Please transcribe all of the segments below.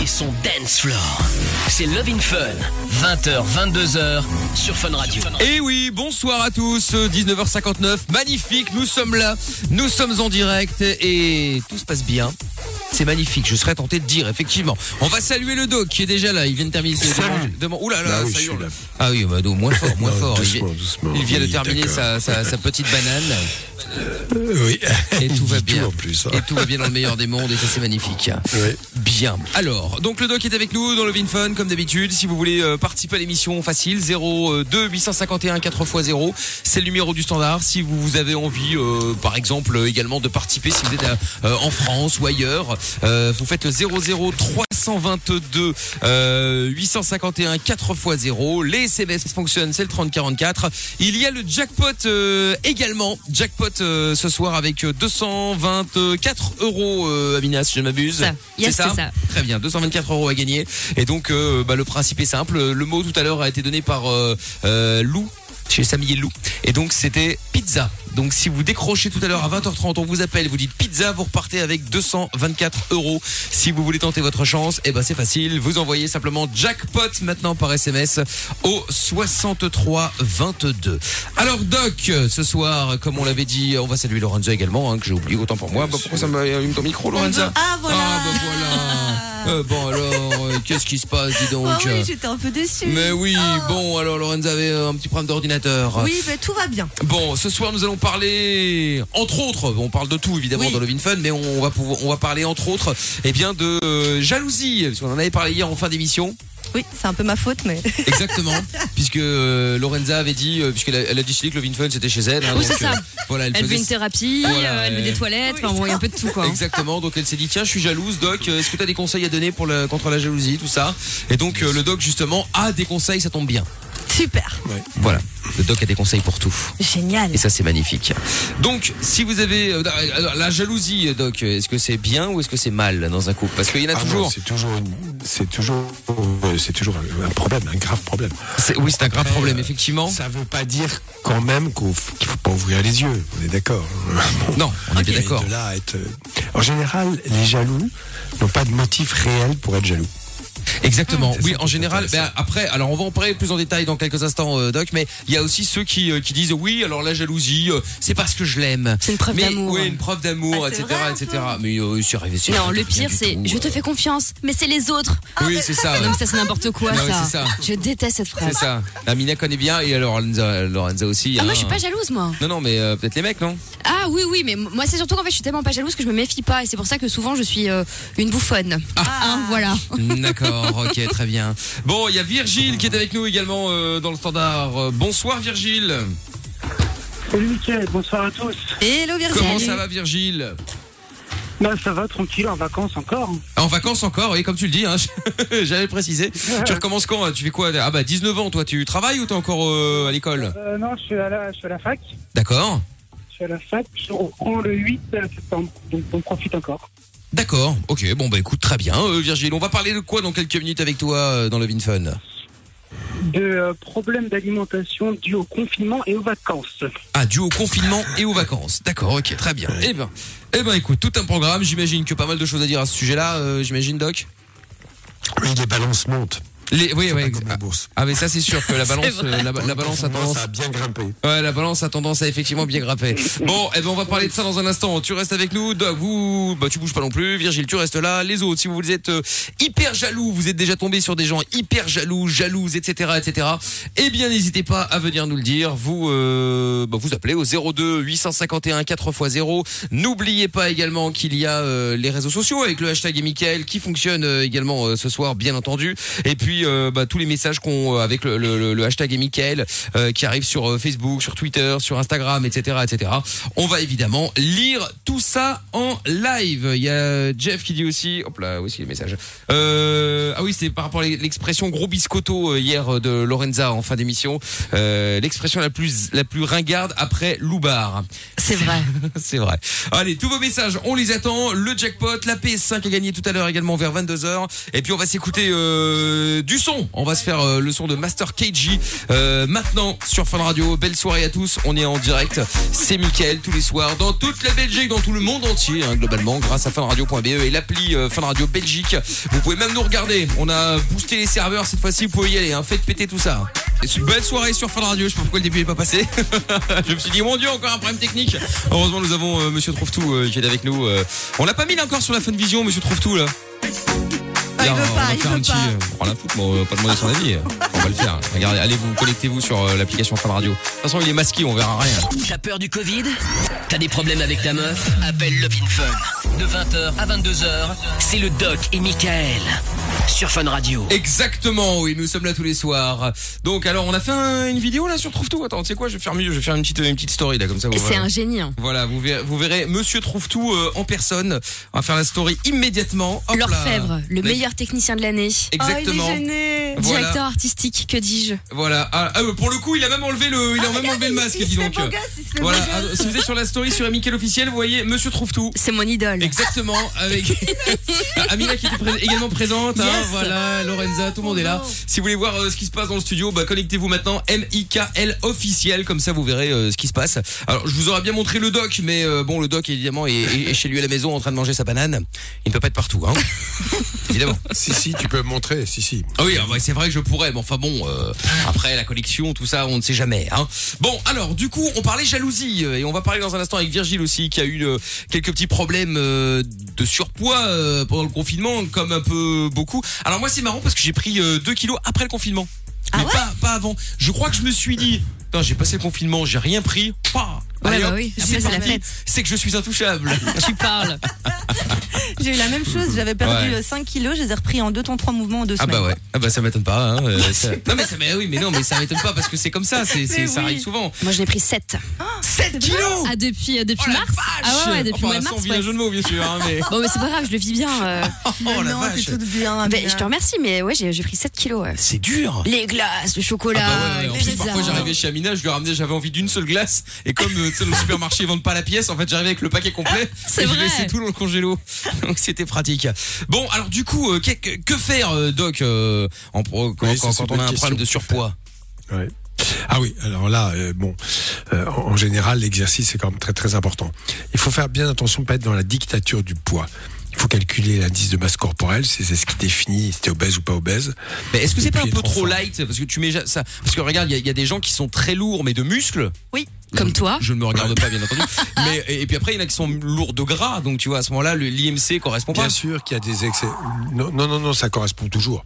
et son dance floor. C'est Love in Fun, 20h, 22h sur Fun Radio. Et Eh oui, bonsoir à tous, 19h59, magnifique, nous sommes là, nous sommes en direct et tout se passe bien. C'est magnifique, je serais tenté de dire, effectivement. On va saluer le doc qui est déjà là, il vient de terminer ses demandes. Ouh là là, Ah oui, ça hurle. là. Ah oui, bah, donc, moins fort, moins Non, fort. Il doucement, vient, doucement. il vient de terminer sa, sa, sa petite banane Oui. et tout va bien. en plus. hein. Et tout va bien dans le meilleur des mondes et ça c'est magnifique. Oui. Bien. Alors, donc le doc est avec nous dans le Fun comme d'habitude. Si vous voulez euh, participer à l'émission, facile 02 851 4x0, c'est le numéro du standard. Si vous, avez envie, euh, par exemple, euh, également de participer, si vous êtes en France ou ailleurs, vous faites le 00 322 euh, 851 4x0. Les SMS fonctionnent, c'est le 3044. Il y a le jackpot euh, également. Jackpot euh, ce soir avec euh, 224 euros, euh, Amina, si je ne m'abuse. Ça. Yes, c'est ça. Très bien, 224 euros à gagner. Et donc, euh, bah, le principe est simple. Le mot tout à l'heure a été donné par euh, euh, Lou chez Samy et Lou. Et donc, c'était pizza. Donc, si vous décrochez tout à l'heure à 20h30, on vous appelle, vous dites pizza, vous repartez avec 224 euros. Si vous voulez tenter votre chance, eh ben, c'est facile. Vous envoyez simplement jackpot maintenant par SMS au 63 22. Alors, Doc, ce soir, comme on l'avait dit, on va saluer Lorenza également, hein, que j'ai oublié autant pour moi. Bah, pourquoi ça m'a allume ton micro, Lorenza? Ah, voilà. Ah, bah voilà. Euh, bon, alors, euh, qu'est-ce qui se passe, dis donc? Ah oui, j'étais un peu déçue. Mais oui, Oh. bon, alors Lorenza avait un petit problème d'ordinateur. Oui, mais tout va bien. Bon, ce soir nous allons parler, entre autres, on parle de tout évidemment Oui. dans le Fun, mais on va pouvoir, on va parler entre autres, eh bien de euh, jalousie, parce qu'on en avait parlé hier en fin d'émission. Oui, c'est un peu ma faute, mais. Exactement, puisque euh, Lorenza avait dit, euh, puisqu'elle a, elle a décidé que le Fun c'était chez elle. hein, Oui, donc, c'est ça. voilà, elle, Elle veut une thérapie, Voilà, euh, elle veut ouais. des toilettes, Oui, enfin bon, il y a un peu de tout quoi. Exactement, donc elle s'est dit tiens je suis jalouse Doc, euh, est-ce que tu as des conseils à donner pour le, contre la jalousie, tout ça? Et donc euh, le Doc justement a des conseils, ça tombe bien. Super. Voilà, le Doc a des conseils pour tout. Génial. Et ça, c'est magnifique. Donc, si vous avez euh, alors, la jalousie, Doc, est-ce que c'est bien ou est-ce que c'est mal dans un couple? Parce qu'il y en a Ah toujours. C'est toujours, c'est toujours, euh, c'est toujours un problème, un grave problème. C'est- oui, c'est un grave Après, problème, euh, effectivement. Ça veut pas dire quand même qu'il faut pas ouvrir les yeux. On est d'accord. Non, on est bien Mais d'accord. de là à être, euh, En général, les jaloux n'ont pas de motif réel pour être jaloux. Exactement. C'est Oui, en général. Ben après, alors on va en parler plus en détail dans quelques instants, euh, Doc. Mais il y a aussi ceux qui euh, qui disent oui, alors la jalousie, euh, c'est parce que je l'aime. C'est une preuve Mais- d'amour. Oui, une preuve d'amour, Ah, c'est etc., vrai, un etc. Mais euh, c'est arrivé. c'est Non, le pire c'est tout, je te euh. fais confiance, mais c'est les autres. Oui, c'est ça. ouais. Non, mais ça c'est n'importe quoi ça. c'est ça. Je déteste cette C'est phrase. ça. Amina connaît bien et alors Lorenza, Lorenza aussi. Ah, moi hein. je suis pas jalouse moi. Non, non, mais euh, peut-être les mecs, non? Ah oui oui, mais moi c'est surtout qu'en fait je suis tellement pas jalouse que je me méfie pas et c'est pour ça que souvent je suis euh, une bouffonne. Hein, voilà. D'accord, ok, très bien. Bon, il y a Virgile qui est avec nous également euh, dans le standard. Bonsoir Virgile. Salut Mickaël, bonsoir à tous. Hello Virginie. Comment ça va Virgile? Ben, ça va, tranquille, en vacances encore. En vacances encore, oui, comme tu le dis, hein, j'avais précisé. Tu recommences quand hein? Tu fais quoi? Ah bah 19 ans, toi, tu travailles ou t'es encore euh, à l'école? Euh, non, je suis, à la, je suis à la fac. D'accord. Je suis à la fac, je reprends le 8 septembre. Donc on profite encore. D'accord, ok, bon bah écoute, très bien euh, Virgile. On va parler de quoi dans quelques minutes avec toi euh, dans le Fun? De euh, problèmes d'alimentation dus au confinement et aux vacances. Ah, dû au confinement et aux vacances. D'accord, ok, très bien. Eh ben, eh ben écoute, tout un programme, j'imagine que pas mal de choses à dire à ce sujet-là, euh, j'imagine Doc? Oui, les balances montent. Les, oui, pas comme la ah, bourse. ah mais ça c'est sûr que la balance, euh, la, la balance a tendance, Ça a bien grimpé. ouais, la balance a tendance à effectivement bien grimper. Bon, eh ben on va parler de ça dans un instant. Tu restes avec nous, Doc, vous, bah tu bouges pas non plus. Virgile, tu restes là. Les autres, si vous êtes euh, hyper jaloux, vous êtes déjà tombé sur des gens hyper jaloux, jalouses, etc., etc. Eh bien, n'hésitez pas à venir nous le dire. Vous, euh, bah, vous appelez au 02 851 4x0. N'oubliez pas également qu'il y a euh, les réseaux sociaux avec le hashtag et qui fonctionne euh, également ce soir, bien entendu. Et puis euh, bah, tous les messages qu'on euh, avec le, le- le- le hashtag et euh, qui arrivent sur Facebook, sur Twitter, sur Instagram, etc., etc. On va évidemment lire tout ça en live. Il y a Jeff qui dit aussi, hop là, où est-ce qu'il y a le message? Euh, Ah oui, c'est par rapport à l'expression gros biscotto hier de Lorenza en fin d'émission. Euh, l'expression la plus la plus ringarde après Loubar. C'est vrai. C'est vrai. Allez, tous vos messages, on les attend. Le jackpot, la PS5 a gagné tout à l'heure également vers 22h. Et puis on va s'écouter euh, du son. On va se faire euh, le son de Master KG euh, maintenant sur Fun Radio. Belle soirée à tous. On est en direct. C'est Mickaël tous les soirs dans toute la Belgique, dans tout le monde entier, hein, globalement, grâce à funradio.be et l'appli euh, Fun Radio Belgique. Vous pouvez même nous regarder. On a boosté les serveurs cette fois-ci. Vous pouvez y aller. Hein. Faites péter tout ça. Belle soirée sur Fun Radio. Je sais pas pourquoi le début n'est pas passé. Je me suis dit, mon Dieu, encore un problème technique. Heureusement, nous avons euh, Monsieur Trouve-Tout euh, qui est avec nous. on l'a pas mis là encore sur la Fun Vision, Monsieur Trouve-Tout là. Ah, il veut on pas, va il faire veut un petit. pas. euh, On la foutre, mais on va pas demander son avis. On va le faire. Regardez, allez vous connectez-vous sur euh, l'application Fun Radio. De toute façon, il est masqué, on verra rien. T'as peur du Covid? T'as des problèmes avec ta meuf? Appelle Love in Fun. De 20h à 22h, c'est le Doc et Michael. Sur Fun Radio. Exactement, oui, nous sommes là tous les soirs. Donc, alors, on a fait un- une vidéo là sur Trouve Tout. Attends, tu sais quoi, je vais faire mieux, je vais faire une petite, une petite story là, comme ça. C'est un génie. hein. Voilà, vous verrez, vous verrez Monsieur Trouve Tout euh, en personne. On va faire la story immédiatement. L'orfèvre, le meilleur technicien de l'année. Exactement. Oh, il est gêné. Voilà. Directeur artistique, que dis-je Voilà. Ah, ah, pour le coup, il a même enlevé le, il a même enlevé le masque, il dis se fait donc. beau gosse, il se fait Voilà. beau Ah, gosse. si vous êtes sur la story sur Amical officiel, vous voyez Monsieur Trouve Tout. C'est mon idole. Exactement, avec Amina qui était pré- également présente, hein. Voilà, Lorenza, tout le monde est là. Si vous voulez voir euh, ce qui se passe dans le studio, bah, connectez-vous maintenant, M-I-K-L officiel, comme ça vous verrez euh, ce qui se passe. Alors, je vous aurais bien montré le doc, mais euh, bon, le doc évidemment est, est- est chez lui à la maison en train de manger sa banane. Il ne peut pas être partout, hein. évidemment. Si, si, tu peux me montrer, si, si. Ah oui, ah bah, c'est vrai que je pourrais, mais enfin bon, euh, après la collection, tout ça, on ne sait jamais. Hein. Bon, alors du coup, on parlait jalousie euh, et on va parler dans un instant avec Virgile aussi, qui a eu euh, quelques petits problèmes euh, de surpoids euh, pendant le confinement, comme un peu beaucoup. Alors moi, c'est marrant parce que j'ai pris 2 kilos après le confinement, mais pas, pas avant. Je crois que je me suis dit, j'ai passé le confinement, j'ai rien pris. Ouais, allez, bah oui. c'est Après, c'est la fête. C'est que je suis intouchable. Tu parles. J'ai eu la même chose, j'avais perdu Ouais. euh, 5 kilos, je les ai repris en deux temps trois mouvements en deux Ah semaines. bah ouais, ah bah ça m'étonne pas. Hein. euh, ça- Non mais ça, mais oui, mais non, mais ça m'étonne pas parce que c'est comme ça, c'est, c'est- Mais ça oui. arrive souvent. Moi, j'en ai pris 7. 7 kilos Ah, depuis, euh, depuis Oh la mars vache Ah ouais, depuis enfin, le mois de sans mars. vilain ouais. jeu de mots, bien sûr. Hein, mais... Bon, mais c'est pas grave, je le vis bien. euh. Oh la non, vache t'es toute bien. Ben, je te remercie, mais ouais, j'ai j'ai pris 7 kilos. ouais. C'est dur Les glaces, le ah chocolat, bah ouais, en plus parfois j'arrivais chez Amina, je lui ramenais, j'avais envie d'une seule glace et comme euh, tu sais le supermarché ils vendent pas la pièce, en fait j'arrivais avec le paquet complet C'est vrai. laissais tout dans le congélo. Donc c'était pratique. Bon alors du coup euh, que, que- que faire euh, Doc euh, en, quand, Oui, on a un question. problème de surpoids? Ouais. Ah oui, alors là, euh, bon, euh, en général, l'exercice est quand même très très important. Il faut faire bien attention de pas être dans la dictature du poids. Il faut calculer l'indice de masse corporelle, c'est ce qui définit si t'es obèse ou pas obèse. Mais est-ce que c'est pas un peu trop light? Parce que tu mets ça parce que regarde il y, a- il y a des gens qui sont très lourds mais de muscles. Oui. Comme toi. Je ne me regarde pas bien entendu. Mais et, et puis après il y en a qui sont lourds de gras donc tu vois à ce moment-là le l'IMC correspond pas. Bien sûr qu'il y a des excès. Non, non, non, non, ça correspond toujours.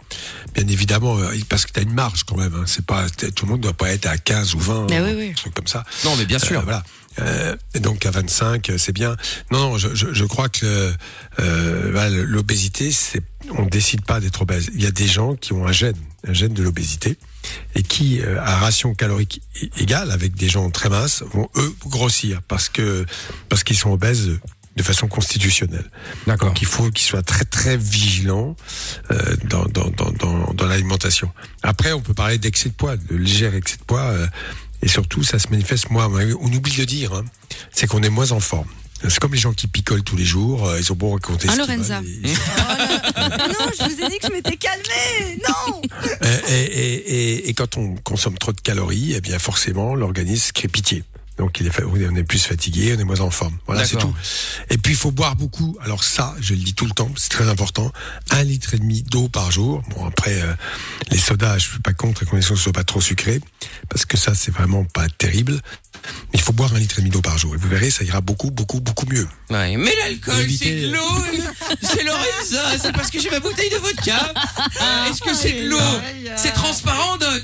Bien évidemment, euh, parce que tu as une marge quand même. Hein. C'est pas tout le monde ne doit pas être à 15 ou 20, Mais euh, oui, oui. un truc comme ça. Non mais bien Euh, sûr. voilà. Euh, et donc à 25, euh, c'est bien. Non, non, je, je, je crois que euh, l'obésité, c'est, on décide pas d'être obèse. Il y a des gens qui ont un gène, un gène de l'obésité, et qui, euh, à ration calorique égale avec des gens très minces, vont eux grossir parce que parce qu'ils sont obèses de façon constitutionnelle. D'accord. Donc il faut qu'ils soient très très vigilants euh, dans, dans, dans, dans, dans l'alimentation. Après, on peut parler d'excès de poids, de léger excès de poids, euh, et surtout ça se manifeste. Moi, on oublie de dire, hein, c'est qu'on est moins en forme. C'est comme les gens qui picolent tous les jours, euh, ils ont beau raconter. Ah, Lorenza. et- non, je vous ai dit que je m'étais calmée. Non. Euh, et, et, et, et quand on consomme trop de calories, eh bien forcément l'organisme crée pitié. Donc il est, fa- on est plus fatigué, on est moins en forme. Voilà, c'est tout. Et puis il faut boire beaucoup. Alors ça, je le dis tout le temps, c'est très important. Un litre et demi d'eau par jour. Bon après, euh, les sodas, je suis pas contre à condition que ce soit pas trop sucré, parce que ça c'est vraiment pas terrible. Mais il faut boire un litre et demi d'eau par jour. Et vous verrez, ça ira beaucoup, beaucoup, beaucoup mieux. Ouais, mais l'alcool, Éviter- c'est de l'eau. C'est Lorenza. C'est parce que j'ai ma bouteille de vodka. Est-ce que c'est de l'eau? C'est transparent, Doc?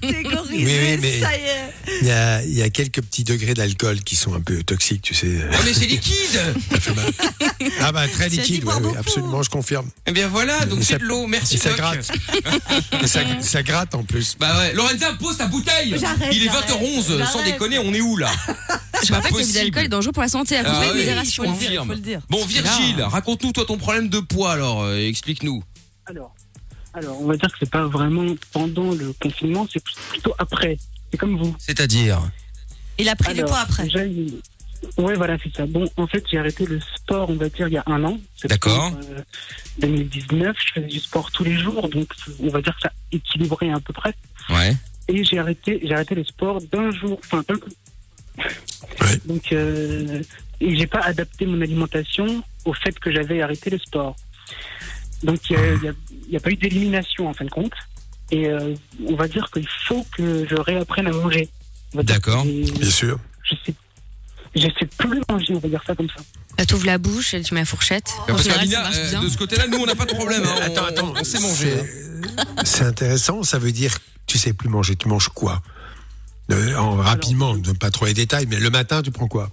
Catégorisé, Oui, oui, mais- ça y est. Il y y a quelques petits degrés d'alcool qui sont un peu toxiques, tu sais. Oh, mais c'est liquide. Ah bah très liquide, oui, absolument, je confirme. Eh bien voilà, donc c'est de l'eau. Merci, Et ça gratte. Et ça, ça gratte en plus. Bah ouais, Lorenza, pose ta bouteille. J'arrête, Il est j'arrête, 20h11, sans déconner, on est où là? Je rappelle que l'abus d'alcool est dangereux pour la santé. À Ah oui, modération. faut le dire. faut le dire. Bon, Virgile, raconte-nous toi ton problème de poids alors, euh, explique-nous. Alors, alors, on va dire que c'est pas vraiment pendant le confinement, c'est plutôt après. C'est comme vous. C'est-à-dire? Il a pris du Alors, poids après. Ouais, voilà, c'est ça. Bon, en fait, j'ai arrêté le sport, on va dire, il y a un an. D'accord. Euh, 2019, je faisais du sport tous les jours, donc on va dire que ça équilibrait à peu près. Ouais. Et j'ai arrêté, j'ai arrêté le sport d'un jour, enfin d'un coup. Ouais. Donc, euh, et j'ai pas adapté mon alimentation au fait que j'avais arrêté le sport. Donc, il n'y a, y a pas eu d'élimination en fin de compte. Et euh, on va dire qu'il faut que je réapprenne à manger. D'accord. Bien sûr. Je sais, je sais plus manger, on va dire ça comme ça. Bah, t'ouvres la bouche et tu mets la fourchette. Parce euh, de ce côté-là, nous, on n'a pas de problème. hein. On- Attends, attends. On, sait manger. hein. C'est intéressant, ça veut dire que tu sais plus manger. Tu manges quoi? Euh, en, Rapidement, ne pas trop les détails, mais le matin, tu prends quoi?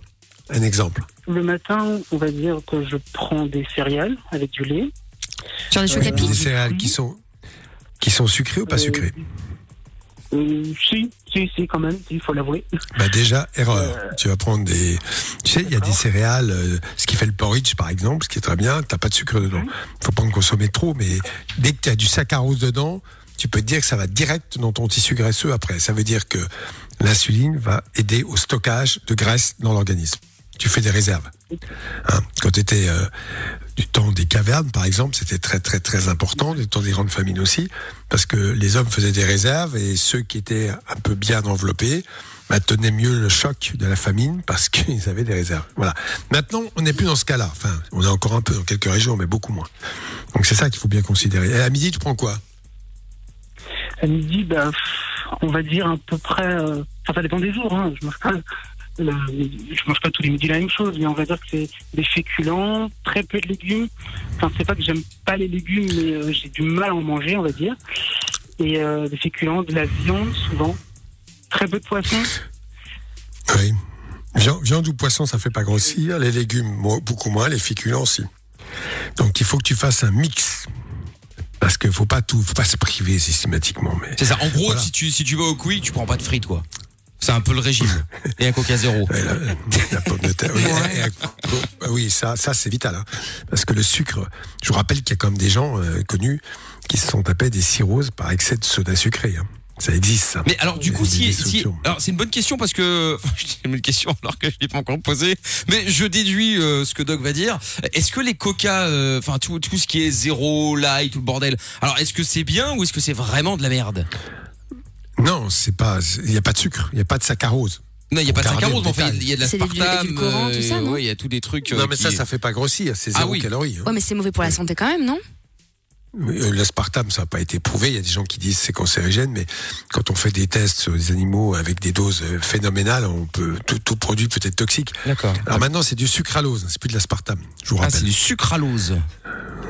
Un exemple. Le matin, on va dire que je prends des céréales avec du lait. Genre des chocs à pic Des céréales qui sont, qui sont sucrées ou pas Euh, sucrées? Euh, si, si, si, quand même, il faut l'avouer. Bah déjà, erreur. Tu vas prendre des... Tu sais, il y a des céréales, euh, ce qui fait le porridge par exemple, ce qui est très bien, t'as pas de sucre dedans. faut pas en consommer trop, mais dès que tu as du saccharose dedans, tu peux te dire que ça va direct dans ton tissu graisseux après. Ça veut dire que l'insuline va aider au stockage de graisse dans l'organisme. Tu fais des réserves. Hein, quand tu étais du temps des cavernes, par exemple, c'était très très très important, du temps des grandes famines aussi, parce que les hommes faisaient des réserves et ceux qui étaient un peu bien enveloppés bah, tenaient mieux le choc de la famine parce qu'ils avaient des réserves. Voilà. Maintenant, on n'est plus dans ce cas-là. Enfin, on est encore un peu dans quelques régions, mais beaucoup moins. Donc c'est ça qu'il faut bien considérer. Et à midi, tu prends quoi? À midi, pff, on va dire à peu près. euh, Enfin, ça dépend des jours. Hein. Je mange euh, je mange pas tous les midis la même chose, mais on va dire que c'est des féculents, très peu de légumes. Enfin, c'est pas que j'aime pas les légumes, mais euh, j'ai du mal à en manger, on va dire. Et euh, des féculents, de la viande souvent, très peu de poisson. Oui. Viande, viande ou poisson, ça fait pas grossir. Les légumes, beaucoup moins. Les féculents aussi. Donc il faut que tu fasses un mix. Parce qu'il faut pas tout, faut pas se priver systématiquement. Mais C'est ça. En gros, Voilà. si tu si tu vas au Quick, tu prends pas de frites, quoi. C'est un peu le régime. Et un Coca zéro. Ouais, la, la pomme de terre. Oui, et- et- bah oui, ça, ça c'est vital. hein. Parce que le sucre, je vous rappelle qu'il y a quand même des gens euh, connus qui se sont tapés des cirrhoses par excès de soda sucré. hein. Ça existe, ça. Mais alors du coup, si, alors c'est une bonne question parce que enfin, je dis une question alors que je l'ai pas encore posée, mais je déduis euh, ce que Doc va dire. Est-ce que les Coca, euh, enfin tout tout ce qui est zéro, light, tout le bordel, alors est-ce que c'est bien ou est-ce que c'est vraiment de la merde? Non, c'est pas, il n'y a pas de sucre, il n'y a pas de saccharose. Non, il y a pas de saccharose, enfin détail. il y a de C'est des l'aspartame, tout ça, non ouais, il y a tous des trucs. euh, non, mais ça, qui- ça fait pas grossir, c'est Ah zéro oui. calorie. hein. Ouais, mais c'est mauvais pour la santé quand même, non? euh, L'aspartame, ça n'a pas été prouvé. Il y a des gens qui disent c'est cancérigène, mais quand on fait des tests sur des animaux avec des doses euh, phénoménales, on peut tout, tout produit peut être toxique. D'accord. Alors maintenant, c'est du sucralose, c'est plus de l'aspartame. Je vous Ah, rappelle. c'est du sucralose.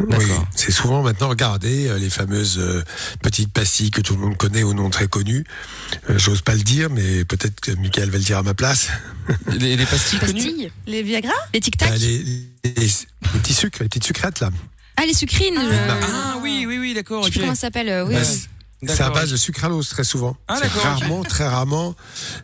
oui, d'accord. c'est souvent maintenant regardez euh, les fameuses euh, petites pastilles que tout le monde connaît au nom très connu. Euh, J'ose pas le dire, mais peut-être que Michael va le dire à ma place. Les, les pastilles connues? Pastilles Les Viagra? Les tic-tac Euh, les, les- les petits sucres, les petites sucrètes là. Ah, les sucrines euh, Ah oui, oui, oui, d'accord. Je sais ok. plus comment ça s'appelle. euh, oui, Bah, oui. c'est- à D'accord. base de sucralose très souvent. Ah, C'est d'accord, ok. Rarement, très rarement.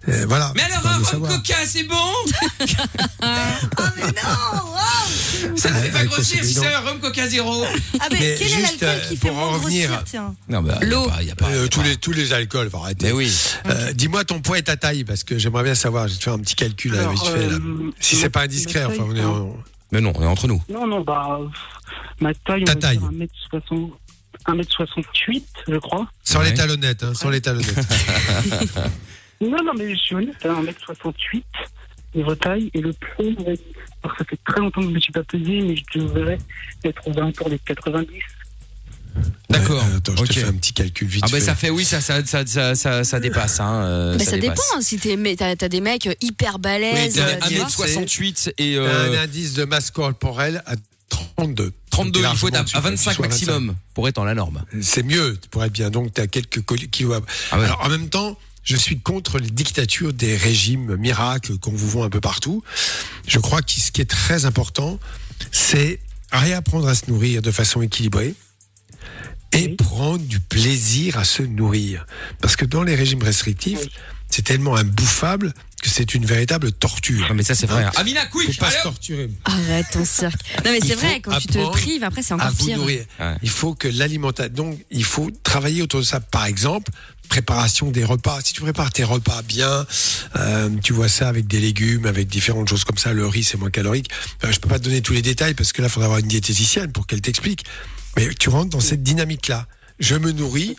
euh, voilà. Mais faut alors un le rhum savoir. coca, c'est bon Ah mais non Ça ne fait pas grossir si c'est un rhum coca zéro. Ah mais, Mais quel est juste, l'alcool euh, qui fait pour en moins revenir- grossir tiens Non, bah, L'eau. Il y a pas, il y a Euh, pas- tous les tous les alcools, faut arrêter. Mais oui. Euh, Dis-moi ton poids et ta taille parce que j'aimerais bien savoir. Je vais te faire un petit calcul là, Alors, vite fait, là. euh, Si c'est pas indiscret, ma enfin on est en- Mais non, on est entre nous. Non, non, bah, ma taille, on Ta va taille. dire 1m60, 1m68, je crois. sans Ouais. les talonnettes, hein, sans les talonnettes. Non, non, mais je suis honnête, hein, 1m68, niveau taille, et le poids, on alors ça fait très longtemps que je ne me suis pas pesé, mais je devrais être aux alentours des 90. D'accord. Euh, attends, je te fais un petit calcul vite Ah bah fait. ça fait oui ça ça ça ça ça, ça dépasse hein. euh, Bah, ça, dépasse. dépend. hein, Si t'es, mais t'as, t'as des mecs hyper balèzes. Oui, euh, t'as tu un vois. mètre 1m68 et T'as euh, un indice de masse corporelle à 32. 32 Donc, il faut être à, largement à au-dessus, 25 tu sois à maximum pour être dans la norme. 25. C'est mieux pour être bien. Donc tu as quelques kilos. Ah ouais. Alors en même temps, je suis contre les dictatures des régimes miracles qu'on vous vend un peu partout. Je crois que ce qui est très important, c'est réapprendre à se nourrir de façon équilibrée et Oui. prendre du plaisir à se nourrir. Parce que dans les régimes restrictifs, Oui. c'est tellement imbouffable que c'est une véritable torture. Non mais ça c'est vrai. hein. Amina Faut quick. pas se allez, hop. torturer. Arrête ton cirque. Non, mais c'est faut vrai, quand tu te prives, après, c'est à encore vous pire. nourrir. Ouais. Il faut que l'alimentation, donc il faut travailler autour de ça. Par exemple, préparation des repas. Si tu prépares tes repas bien, euh, tu vois ça avec des légumes, avec différentes choses comme ça. Le riz, c'est moins calorique. Enfin, je peux pas te donner tous les détails parce que là, il faudra avoir une diététicienne pour qu'elle t'explique. Mais tu rentres dans cette dynamique-là. Je me nourris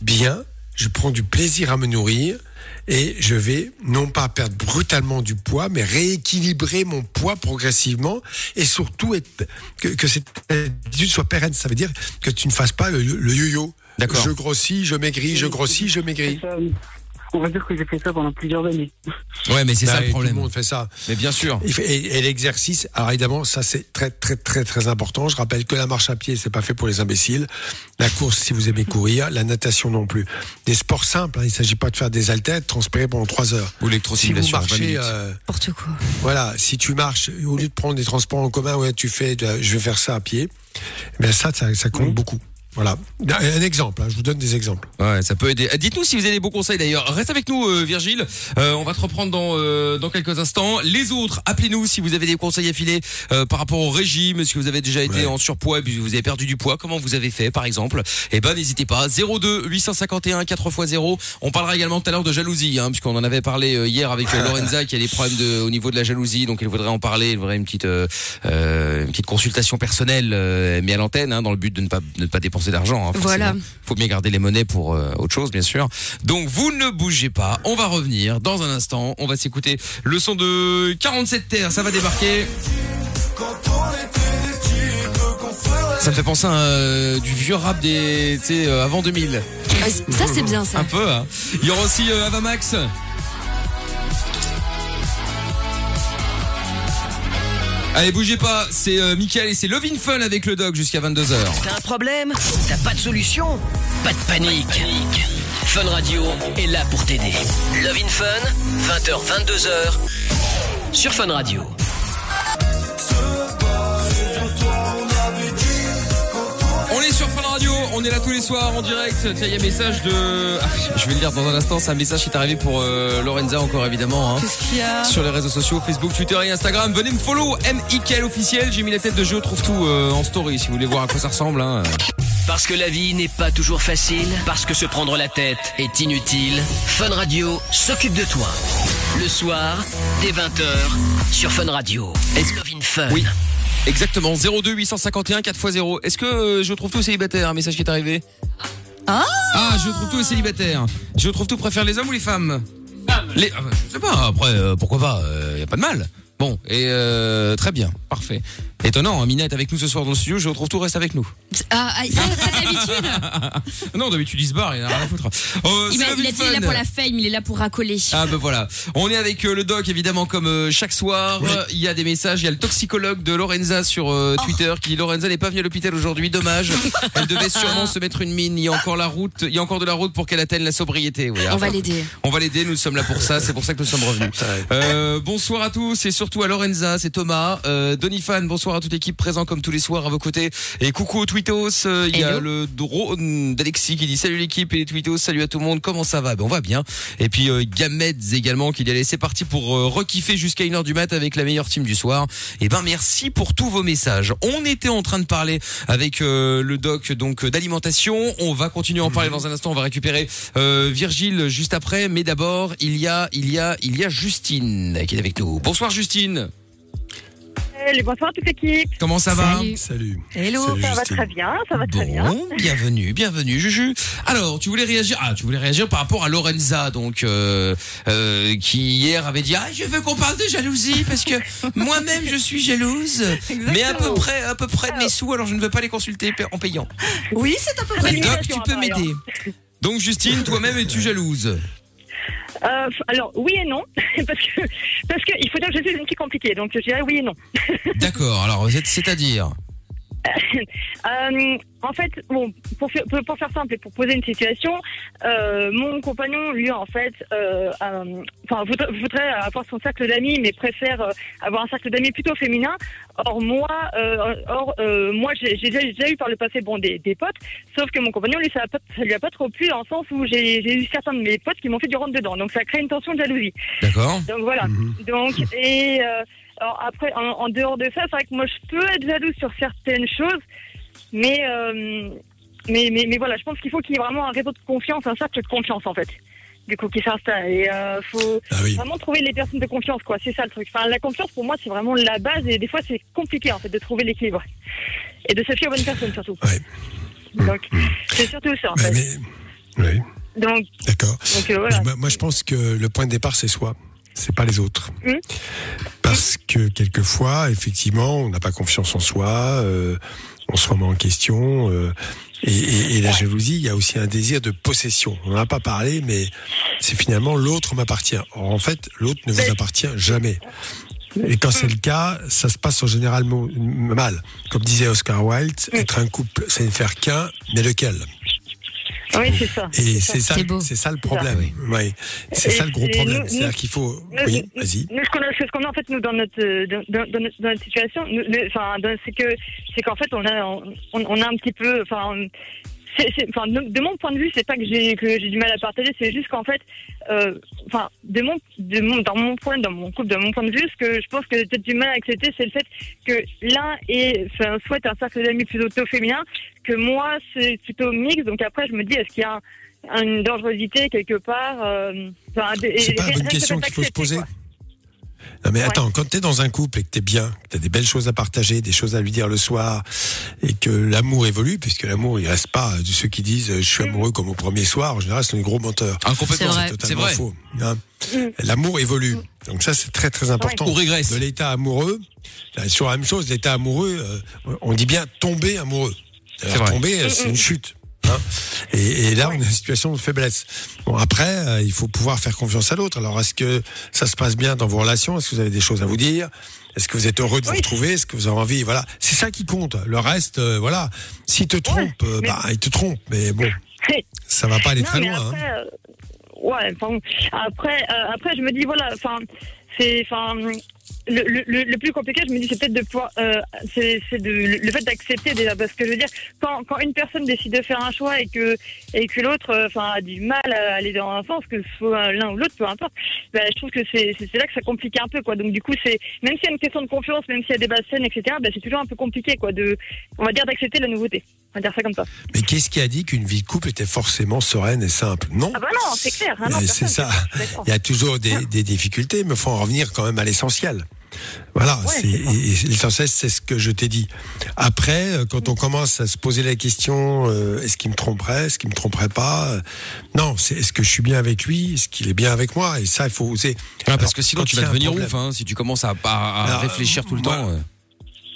bien, je prends du plaisir à me nourrir et je vais non pas perdre brutalement du poids, mais rééquilibrer mon poids progressivement et surtout être, que, que cette attitude soit pérenne. Ça veut dire que tu ne fasses pas le, le yo-yo. D'accord. Je grossis, je maigris, je grossis, je maigris. On va dire que j'ai fait ça pendant plusieurs années. Ouais, mais c'est Bah, ça et le Tout problème. le monde fait ça. Mais bien sûr. Et, et l'exercice, alors évidemment, ça c'est très très très très important. Je rappelle que la marche à pied, c'est pas fait pour les imbéciles. La course, si vous aimez courir, la natation non plus. Des sports simples, hein, il s'agit pas de faire des haltères, transpirer pendant trois heures. Ou Si vous l'électrosimulation. 20 marchez, euh, N'importe quoi. voilà, si tu marches, au lieu de prendre des transports en commun, ouais, tu fais, je vais faire ça à pied. Mais ça, ça, ça compte beaucoup. Voilà. Un exemple, hein, je vous donne des exemples. Ouais, ça peut aider. Dites-nous si vous avez des bons conseils d'ailleurs. Reste avec nous, euh, Virgile. Euh, on va te reprendre dans euh, dans quelques instants. Les autres, appelez-nous si vous avez des conseils à filer euh, par rapport au régime. Si vous avez déjà été Ouais. en surpoids et puis vous avez perdu du poids, comment vous avez fait, par exemple? Eh ben, n'hésitez pas. 02 851 4x0. On parlera également tout à l'heure de jalousie, hein, puisqu'on en avait parlé euh, hier avec euh, Lorenza qui a des problèmes de, au niveau de la jalousie, donc elle voudrait en parler. Elle voudrait une petite une petite consultation personnelle, euh, mais à l'antenne, hein, dans le but de ne pas de ne pas dépenser d'argent. hein, Voilà. Faut bien garder les monnaies pour euh, autre chose, bien sûr. Donc vous ne bougez pas. On va revenir dans un instant. On va s'écouter le son de 47 terres. Ça va débarquer. Ça me fait penser à euh, du vieux rap des, euh, avant 2000. Ah, Ça, c'est bien, ça. Un peu. Hein. Il y aura aussi euh, Avamax. Allez, bougez pas, c'est euh, Mickaël et c'est Lovin Fun avec le dog jusqu'à 22h. T'as un problème T'as pas de solution Pas de panique. Fun Radio est là pour t'aider. Love in Fun, 20h, 22h, sur Fun Radio. On est là tous les soirs en direct. Tiens, il y a un message de. Ah, je vais le lire dans un instant, c'est un message qui est arrivé pour euh, Lorenza encore évidemment. Hein. Qu'est-ce qu'il y a Sur les réseaux sociaux, Facebook, Twitter et Instagram. Venez me follow, M.I.K.L. officiel. J'ai mis la tête de jeu, trouve tout euh, en story si vous voulez voir à quoi ça ressemble. Hein. Parce que la vie n'est pas toujours facile, parce que se prendre la tête est inutile, Fun Radio s'occupe de toi. Le soir, dès 20h, sur Fun Radio. Est-ce Love in Fun Oui. Exactement, 02 851 4x0. Est-ce que euh, je trouve tout célibataire Un message qui est arrivé. Ah Ah, je trouve tout célibataire. Je trouve tout préfère les hommes ou les femmes Les, ah bah, je sais pas. Après, euh, pourquoi pas Il y a pas de mal. Bon, et euh, très bien, parfait. Étonnant, hein, Mina est avec nous ce soir dans le studio. Je retrouve tout reste avec nous. Ah, ah, ça, pas d'habitude. non, d'habitude il se barre, il a rien à foutre. Euh, Il, c'est Love il dit, il est là pour la fame, il est là pour racoler. Ah ben voilà, on est avec euh, le doc évidemment comme euh, chaque soir. Il y a des messages, il y a le toxicologue de Lorenza sur euh, Twitter qui dit Lorenza n'est pas venue à l'hôpital aujourd'hui, dommage. Elle devait sûrement se mettre une mine. Il y a encore la route, il y a encore de la route pour qu'elle atteigne la sobriété. Oui, On va l'aider. On va l'aider, nous sommes là pour ça, c'est pour ça que nous sommes revenus. Euh, bonsoir à tous et surtout à Lorenza, c'est Thomas, euh, Donifan, bonsoir à toute l'équipe présent comme tous les soirs à vos côtés. Et coucou aux Tweetos, euh, il y a le drone d'Alexis qui dit salut l'équipe et les Tweetos, salut à tout le monde, comment ça va? Ben on va bien. Et puis euh, Gameds également qui dit allez c'est parti pour euh, rekiffer jusqu'à 1h du mat avec la meilleure team du soir. Et ben merci pour tous vos messages. On était en train de parler avec euh, le doc donc d'alimentation, on va continuer à en parler dans un instant, on va récupérer euh, Virgile juste après, mais d'abord il y a il y a il y a Justine qui est avec nous. Bonsoir Justine. Bonsoir à toute l'équipe. Comment ça va Salut. Salut. Hello. Salut, Ça va très bien, ça va très bien. Bon, bienvenue, bienvenue, Juju. Alors, tu voulais réagir Ah, tu voulais réagir par rapport à Lorenza, donc euh, euh, qui hier avait dit ah je veux qu'on parle de jalousie parce que moi-même je suis jalouse, mais à peu près à peu près de mes sous, alors je ne veux pas les consulter en payant. Oui, c'est à peu près. bien. Doc, tu peux m'aider. Donc Justine, toi-même es-tu jalouse? Euh, alors, oui et non, parce que parce que il faut dire que je suis une fille compliquée, donc je dirais oui et non. D'accord. Alors c'est- c'est-à-dire? Euh, en fait, bon, pour, faire- pour, pour faire simple et pour poser une situation, euh, mon compagnon, lui, en fait, euh, euh, enfin, voudrait, avoir son cercle d'amis, mais préfère euh, avoir un cercle d'amis plutôt féminin. Or moi, euh, or moi, j'ai déjà, eu par le passé, bon, des, des potes, sauf que mon compagnon, lui, ça, a pas, ça lui a pas trop plu, dans le sens où j'ai eu certains de mes potes qui m'ont fait du rentre dedans, donc ça crée une tension de jalousie. D'accord. Donc voilà. Donc et euh, alors après en, en dehors de ça, c'est vrai que moi je peux être jalouse sur certaines choses, mais euh, mais, mais, mais voilà, je pense qu'il faut qu'il y ait vraiment un réseau de confiance, un cercle de confiance en fait. Du coup, qui s'installe. Et euh, faut Ah oui. vraiment trouver les personnes de confiance, quoi. C'est ça le truc. Enfin, la confiance, pour moi, c'est vraiment la base. Et des fois, c'est compliqué, en fait, de trouver l'équilibre. Et de se fier aux bonnes personnes, surtout. Ouais. Donc, c'est surtout ça, en Mais, fait. mais- oui, d'accord. euh, voilà. Mais Moi, moi, je pense que le point de départ, c'est soi. C'est pas les autres. Mhm. Parce que quelquefois, effectivement, on n'a pas confiance en soi, euh, on se remet en question. euh, et, et- et la jalousie, il y a aussi un désir de possession. On n'en a pas parlé, mais c'est finalement l'autre m'appartient. Or, en fait, l'autre ne vous appartient jamais. Et quand c'est le cas, ça se passe en général mal. Comme disait Oscar Wilde, être un couple, c'est ne faire qu'un, mais lequel? Oui, c'est ça. Et c'est ça, C'est ça le problème. Oui. C'est ça le gros problème. C'est-à-dire qu'il faut. Nous, Oui, vas-y. nous, ce qu'on a, ce qu'on a en fait nous dans notre euh, dans, notre, dans notre situation, enfin, c'est que c'est qu'en fait on a on, on a un petit peu, enfin, enfin, de, mon point de vue, c'est pas que j'ai que j'ai du mal à partager, c'est juste qu'en fait, euh, enfin, de mon de mon dans mon point, dans mon couple, de mon point de vue, ce que je pense que j'ai peut-être du mal à accepter, c'est le fait que l'un est enfin, souhaite un cercle d'amis plutôt féminin, que moi c'est plutôt mixte. Donc après, je me dis, est-ce qu'il y a un- une dangerosité quelque part euh, enfin, C'est pas que question qu'il faut se poser. quoi. Non mais Ouais. attends, quand t'es dans un couple et que t'es bien, que t'as des belles choses à partager, des choses à lui dire le soir, et que l'amour évolue, puisque l'amour il reste pas de ceux qui disent euh, je suis amoureux comme au premier soir, en général c'est des gros menteurs. Ah, complètement. C'est vrai. C'est totalement vrai. faux. hein. L'amour évolue. Donc ça c'est très très important. Ou régresse. De l'état amoureux, sur la même chose, l'état amoureux, euh, on dit bien tomber amoureux. Alors, vrai. tomber, euh, c'est une chute. Hein. Et, et là, on est en situation de faiblesse. Bon, après, euh, il faut pouvoir faire confiance à l'autre. Alors, est-ce que ça se passe bien dans vos relations? Est-ce que vous avez des choses à vous dire? Est-ce que vous êtes heureux de vous retrouver? Est-ce que vous avez envie? Voilà, c'est ça qui compte. Le reste, euh, voilà. S'il te trompe, euh, mais- bah, il te trompe. Mais bon, ça va pas aller Non, très loin. hein. Après, ouais, enfin, après, après, je me dis, voilà, enfin, c'est, enfin, le, le, le plus compliqué, je me dis, c'est peut-être de pouvoir, euh, c'est, de, le fait d'accepter déjà, parce que je veux dire, quand, quand une personne décide de faire un choix et que, et que l'autre, euh, enfin, a du mal à aller dans un sens, que ce soit l'un ou l'autre, peu importe, ben, je trouve que c'est, c'est là que ça complique un peu, quoi. Donc, du coup, c'est, même s'il y a une question de confiance, même s'il y a des basses scènes, etc., ben, c'est toujours un peu compliqué, quoi, de, on va dire, d'accepter la nouveauté. On va dire ça comme ça. Mais qu'est-ce qui a dit qu'une vie de couple était forcément sereine et simple? Non. Ah bah non, c'est clair. hein, c'est ça. Il y a toujours des, des difficultés, mais il faut en revenir quand même à l'essentiel. Voilà, Ouais, c'est c'est ça. et- et l'essentiel, c'est ce que je t'ai dit. Après, euh, quand on commence à se poser la question, euh, est-ce qu'il me tromperait, est-ce qu'il me tromperait pas? Euh, Non, c'est est-ce que je suis bien avec lui, est-ce qu'il est bien avec moi? Et ça, il faut oser. Ah, parce Alors, que sinon tu vas devenir problème- ouf hein, si tu commences à, à- à Alors, réfléchir tout le moi- temps. euh.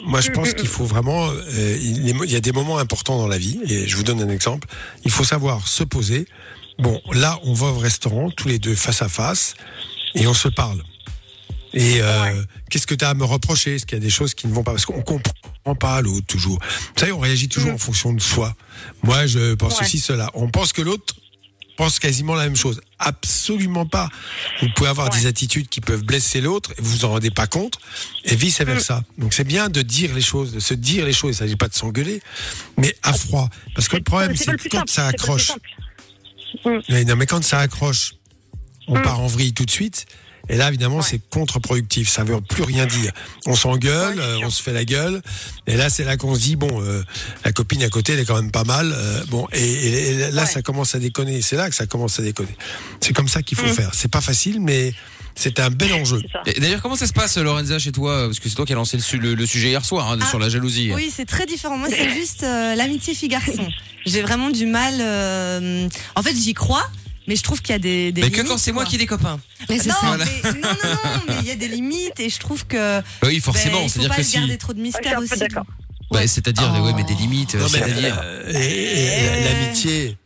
Moi, je pense qu'il faut vraiment. euh, il y a des moments importants dans la vie, et je vous donne un exemple. Il faut savoir se poser. Bon, là, on va au restaurant, tous les deux face à face, et on se parle. Et euh, qu'est-ce que tu as à me reprocher? Est-ce qu'il y a des choses qui ne vont pas? Parce qu'on comprend pas l'autre toujours. Vous savez, on réagit toujours en fonction de soi. Moi, je pense Ouais. aussi cela. On pense que l'autre pense quasiment la même chose. Absolument pas. Vous pouvez avoir Ouais. des attitudes qui peuvent blesser l'autre et vous vous en rendez pas compte et vice versa. Donc c'est bien de dire les choses, de se dire les choses. Il s'agit pas de s'engueuler, mais à froid. Parce que le problème, c'est quand simple, ça accroche, mais non, mais quand ça accroche, on part en vrille tout de suite. Et là, évidemment, Ouais. c'est contre-productif. Ça veut plus rien dire. On s'engueule, Ouais, euh, on se fait la gueule. Et là, c'est là qu'on se dit bon, euh, la copine à côté, elle est quand même pas mal. euh, bon, et, et- et là, Ouais. ça commence à déconner. C'est là que ça commence à déconner. C'est comme ça qu'il faut Mm. faire. C'est pas facile, mais c'est un bel enjeu. D'ailleurs, comment ça se passe, Lorenza, chez toi? Parce que c'est toi qui as lancé le, su- le- le sujet hier soir hein, Ah, sur la jalousie. Oui, c'est très différent. Moi, c'est juste euh, l'amitié fille-garçon. J'ai vraiment du mal. euh, En fait, j'y crois, mais je trouve qu'il y a des. des Mais que quand c'est moi qui ai des copains. Mais c'est Non, ça. mais, non, non, non, mais il y a des limites et je trouve que. Bah oui, forcément. ben, C'est-à-dire pas que se si. garder trop de Ouais, mystère peu aussi. d'accord. Bah, c'est-à-dire, Oh. ouais, mais des limites. Non, mais, c'est-à-dire. euh, et l'amitié.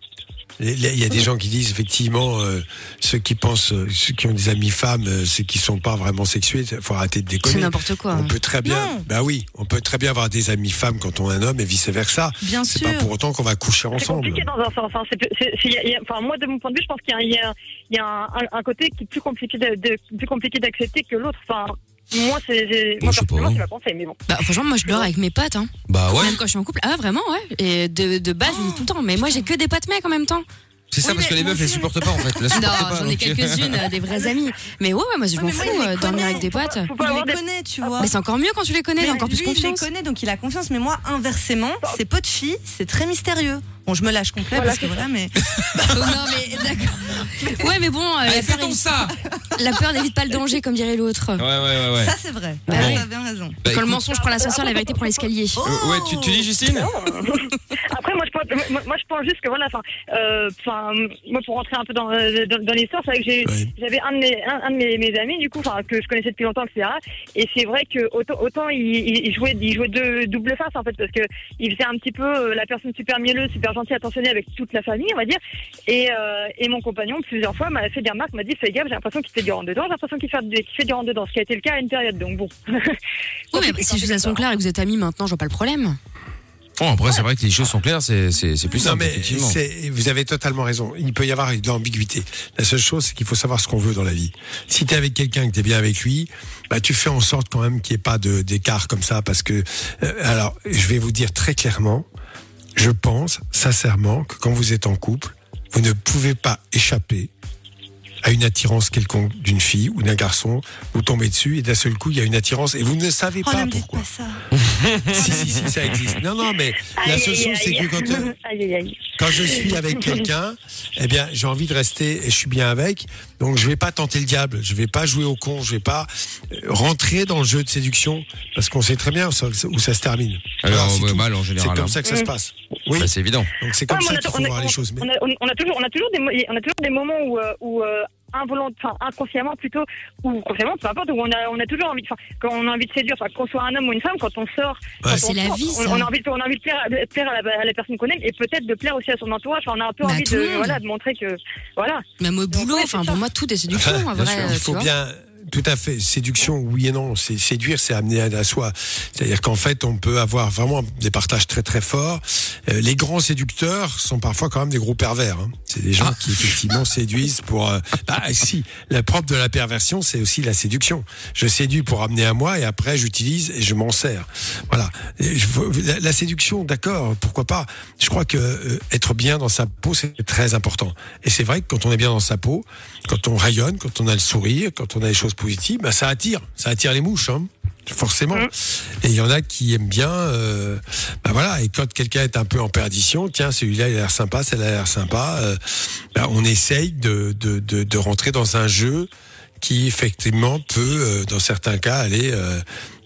Il y a des gens qui disent effectivement euh, ceux qui pensent, euh, ceux qui ont des amis femmes, euh, ceux qui sont pas vraiment sexués, faut arrêter de C'est déconner. n'importe quoi. On hein. peut très bien, Non. bah oui, on peut très bien avoir des amis femmes quand on est un homme et vice versa. Bien C'est sûr. pas pour autant qu'on va coucher C'est ensemble. compliqué dans un sens. hein. C'est- c'est- c'est- il y a- il y a- enfin, moi, de mon point de vue, je pense qu'il y a, il y a- il y a un, un- un côté qui est plus compliqué de, de- plus compliqué d'accepter que l'autre. Enfin, moi, c'est, moi, je sais pas, personnellement, c'est ma pensée, mais bon. Bah, franchement, moi je dors avec mes potes. Hein. Bah ouais. Même quand je suis en couple. Ah, vraiment, ouais. Et de, de base, je dis tout le temps. Mais moi, j'ai que des potes mecs en même temps. C'est ça Oui, parce que les meufs, elles supportent pas en fait. Elles Non, j'en ai donc, quelques-unes, euh, des vrais amis. Mais ouais, ouais, moi je m'en fous euh, dormir avec des potes. Faut pas avoir les des... connaît, tu vois. Mais c'est encore mieux quand tu les connais, il a Mais encore plus lui, confiance. Il les connaît, donc il a confiance. Mais moi, inversement, ses potes filles, c'est très mystérieux. Bon, je me lâche complet Voilà, parce que c'est voilà, mais Oh, non, mais d'accord. Ouais, mais bon, euh, Allez, la, peur ça la peur n'évite pas le danger, comme dirait l'autre. Ouais, ouais, ouais, ouais. ça c'est vrai. Bah Ouais. T'as bien raison. Bah, Quand le mensonge prend l'ascenseur, la vérité prend l'escalier. Oh euh, ouais, tu, tu dis Justine Après, moi je, pense, moi, moi, je pense juste que voilà, enfin, euh, enfin, moi pour rentrer un peu dans, euh, dans, dans l'histoire, c'est vrai que j'ai, Oui. j'avais un de mes, un, un de mes, mes amis du coup, enfin, que je connaissais depuis longtemps, etc. Et c'est vrai que autant, autant il, jouait, il jouait de double face en fait, parce que il faisait un petit peu euh, la personne super mielleuse, super gentille, attentionnée avec toute la famille, on va dire. Et, euh, et mon compagnon plusieurs fois m'a fait des remarques, m'a dit fais gaffe, j'ai l'impression qu'il fait du rentre dedans, j'ai l'impression qu'il fait, fait du rentre dedans, ce qui a été le cas à une période. Donc bon. Oui, mais si les choses sont claires et que vous êtes amis maintenant, je vois pas le problème. Bon, après, c'est vrai que les choses sont claires, c'est c'est- c'est plus Non, simple, mais c'est- vous avez totalement raison. Il peut y avoir de l'ambiguïté. La seule chose, c'est qu'il faut savoir ce qu'on veut dans la vie. Si tu es avec quelqu'un que tu es bien avec lui, bah, tu fais en sorte quand même qu'il n'y ait pas de- d'écart comme ça. Parce que, euh, alors, je vais vous dire très clairement, je pense sincèrement que quand vous êtes en couple, vous ne pouvez pas échapper à une attirance quelconque d'une fille ou d'un garçon, vous tombez dessus et d'un seul coup il y a une attirance et vous ne savez Oh, pas ne pourquoi. pas ça. si, si, si, ça existe. Non, non, mais la seule aïe, chose c'est que quand, euh, aïe. quand je suis avec quelqu'un, eh bien, j'ai envie de rester et je suis bien avec. Donc, je vais pas tenter le diable. Je vais pas jouer au con. Je vais pas euh, rentrer dans le jeu de séduction parce qu'on sait très bien où ça, où ça se termine. Alors, c'est ouais, mal en C'est général. comme hein. ça que ça se passe. Oui. Bah, c'est évident. Donc, c'est comme mais ça on a- qu'il faut on a- voir les on- choses. Mais On a, on- on a toujours, on a toujours des, mo- on a toujours des moments où, euh, où involont- enfin, inconsciemment plutôt, ou consciemment, peu importe, où on a, on a toujours envie, de- enfin, quand on a envie de séduire, enfin, qu'on soit un homme ou une femme, quand on sort, quand on c'est la sort, vie, on, a envie, de- on a envie de plaire, à- de plaire à, la, à la personne qu'on aime et peut-être de plaire aussi à son entourage. On a un peu Bah, envie de, voilà, de montrer que, voilà. Même au boulot, enfin pour moi tout est séduction, en vrai. il faut vois. bien. Tout à fait. Séduction, oui et non. C'est séduire, c'est amener à, soi. C'est-à-dire qu'en fait, on peut avoir vraiment des partages très très forts. Euh, les grands séducteurs sont parfois quand même des gros pervers. hein. C'est des gens Ah. qui effectivement séduisent pour. euh, bah si, la propre de la perversion, c'est aussi la séduction. Je séduis pour amener à moi et après j'utilise et je m'en sers. Voilà. Je la, la séduction, d'accord, pourquoi pas. Je crois que euh, être bien dans sa peau, c'est très important. Et c'est vrai que quand on est bien dans sa peau, quand on rayonne, quand on a le sourire, quand on a des choses positives, bah, ça attire, ça attire les mouches, hein, forcément. Et il y en a qui aiment bien, euh, bah voilà. Et quand quelqu'un est un peu en perdition, tiens, celui-là il a l'air sympa, celle-là a l'air sympa. euh, bah, on essaye de, de, de, de rentrer dans un jeu qui effectivement peut, euh, dans certains cas, aller euh,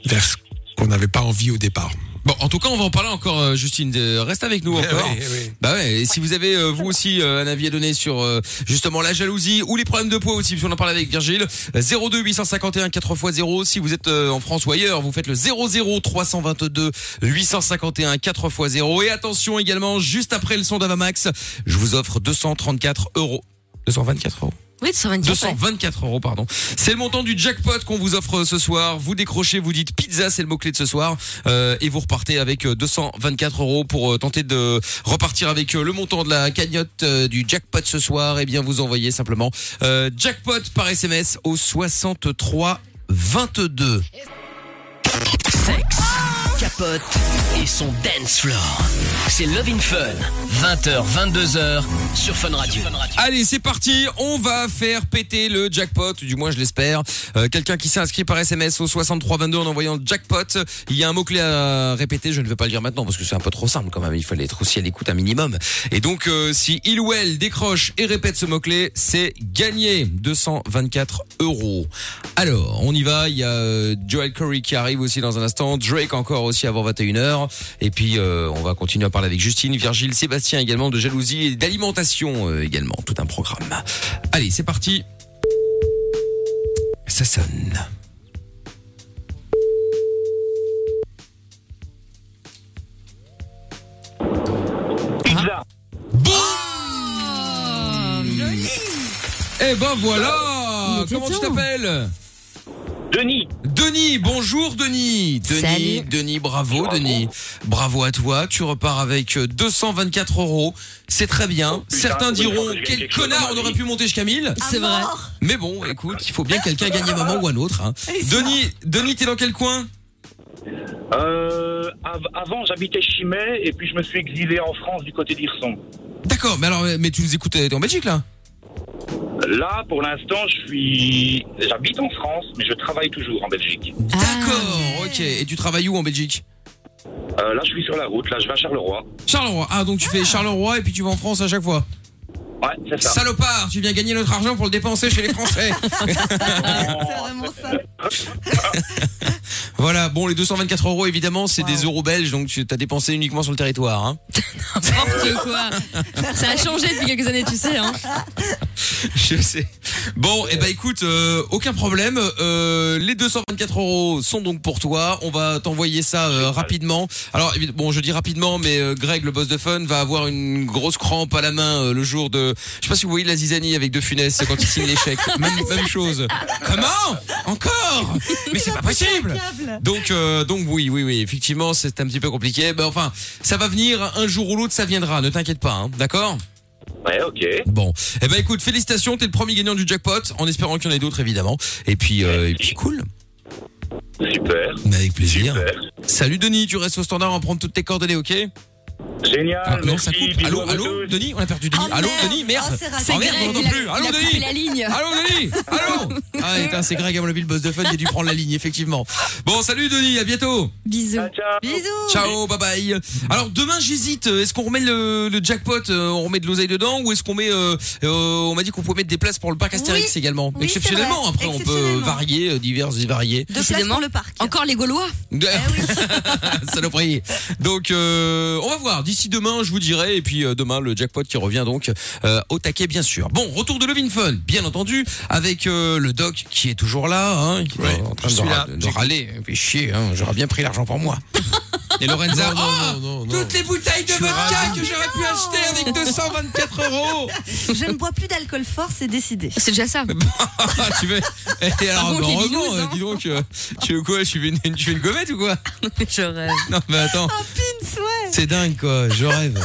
vers ce qu'on n'avait pas envie au départ. Bon, en tout cas, on va en parler encore, euh, Justine. Reste avec nous encore. Oui, oui. Bah ouais, et si vous avez euh, vous aussi euh, un avis à donner sur euh, justement la jalousie ou les problèmes de poids aussi, puis on en parle avec Virgile, euh, 02 851 4x0 si vous êtes euh, en France ou ailleurs, vous faites le 00 322 851 4x0 et attention également juste après le son d'Avamax, je vous offre 234 euros. 224 euros. Oui, 224. ouais. 224 euros, pardon. C'est le montant du jackpot qu'on vous offre ce soir. Vous décrochez, vous dites pizza, c'est le mot-clé de ce soir. Euh, et vous repartez avec euh, 224 euros pour euh, tenter de repartir avec euh, le montant de la cagnotte euh, du jackpot ce soir. Eh bien, vous envoyez simplement euh, jackpot par SMS au 63 22. Sexe, capote et son dance floor. C'est Love Fun. 20h, 22h sur Fun Radio. Allez, c'est parti. On va faire péter le jackpot, du moins je l'espère. Euh, Quelqu'un qui s'est inscrit par SMS au 6322 en envoyant jackpot. Il y a un mot clé à répéter. Je ne vais pas le dire maintenant parce que c'est un peu trop simple quand même. Il fallait être aussi à l'écoute un minimum. Et donc, euh, si il ou elle décroche et répète ce mot clé, c'est gagné 224 euros. Alors, on y va. Il y a euh, Joel Curry qui arrive aussi dans un instant. Drake encore aussi avant 21h. Et puis, euh, on va continuer à parler avec Justine, Virgile, Sébastien également de jalousie et d'alimentation euh, également. Tout un programme. Allez, c'est parti. Ça sonne. Pizza. Eh ben Il voilà Comment tu t'appelles? Denis. Denis, bonjour Denis. Denis, Salut. Denis, bravo Denis. Bravo à toi. Tu repars avec euh, 224 euros. C'est très bien. Certains oui, diront quel connard on aurait pu monter jusqu'à 1000. C'est vrai. Mais bon, écoute, il faut bien que quelqu'un gagne un moment ou un autre. hein. Denis, Denis, t'es dans quel coin? Euh, av- avant, j'habitais Chimay et puis je me suis exilé en France du côté d'Irson. D'accord, mais alors, mais tu nous écoutes, t'es en Belgique là? Là, pour l'instant, je suis, j'habite en France, mais je travaille toujours en Belgique. D'accord, ok. Et tu travailles où en Belgique? Euh, là, je suis sur la route. Là, je vais à Charleroi. Charleroi. Ah, donc tu fais Charleroi et puis tu vas en France à chaque fois? Ouais, c'est ça. Salopard, tu viens gagner notre argent pour le dépenser chez les Français. C'est vraiment ça. voilà, bon, les 224 euros, évidemment, c'est des euros belges, donc tu as dépensé uniquement sur le territoire. Hein. N'importe quoi. Ça a changé depuis quelques années, tu sais. Hein. Je sais. Bon, et ben écoute, euh, aucun problème. Euh, les 224 euros sont donc pour toi. On va t'envoyer ça euh, rapidement. Alors, bon, je dis rapidement, mais euh, Greg, le boss de Fun, va avoir une grosse crampe à la main euh, le jour de. Je sais pas si vous voyez la zizanie avec De Funès quand il signe l'échec. Même, même chose. Comment? Encore? Mais c'est pas possible. Donc, euh, donc oui, oui, oui, effectivement, c'est un petit peu compliqué. Ben enfin, ça va venir un jour ou l'autre, ça viendra. Ne t'inquiète pas, hein, d'accord? Ouais, ok. Bon, eh ben écoute, félicitations, t'es le premier gagnant du jackpot, en espérant qu'il y en ait d'autres évidemment. Et puis, euh, et puis cool. Super. Mais avec plaisir. Super. Salut Denis, tu restes au standard, on va prendre toutes tes coordonnées, ok? Génial. Ah, Non, merci, ça coupe. bisous Allô, allô. Denis, on a perdu Denis. Oh, allô. Denis, merde. Oh, c'est. Oh, merde, on n'entend il a- plus. Allô, Denis. la ligne. Allô, Denis. Allô. Ah, putain, c'est Greg à mon boss de fun, il a dû prendre la ligne, effectivement. Bon, salut Denis, à bientôt. Bisous. Ciao, ciao. Bisous. Ciao, bye bye. Alors demain j'hésite. Est-ce qu'on remet le, le jackpot, euh, on remet de l'oseille dedans, ou est-ce qu'on met, euh, euh, on m'a dit qu'on pouvait mettre des places pour le parc Astérix Oui. également? Oui, Exceptionnellement, vrai. après on peut varier, divers et variés. Deux places Décidément. pour le parc. Encore les Gaulois. De- Saloperie. Donc on va voir. D'ici demain, je vous dirai. Et puis euh, demain, le jackpot qui revient donc euh, au taquet, bien sûr. Bon, retour de Levin Fun, bien entendu, avec euh, le doc qui est toujours là, hein, qui est Ouais, en train de, ra- râler. Fait chier, hein, j'aurais bien pris l'argent pour moi. Et Lorenza, Non, non, non, non, non. toutes les bouteilles de vodka que j'aurais pu acheter avec 224 euros. Je ne bois plus d'alcool fort, c'est décidé. C'est déjà ça. Tu veux Et alors, les heureusement, hein. dis donc, euh, tu veux quoi Tu veux une, tu veux une gommette ou quoi Je rêve. Non, mais attends. Ouais. C'est dingue quoi, je rêve.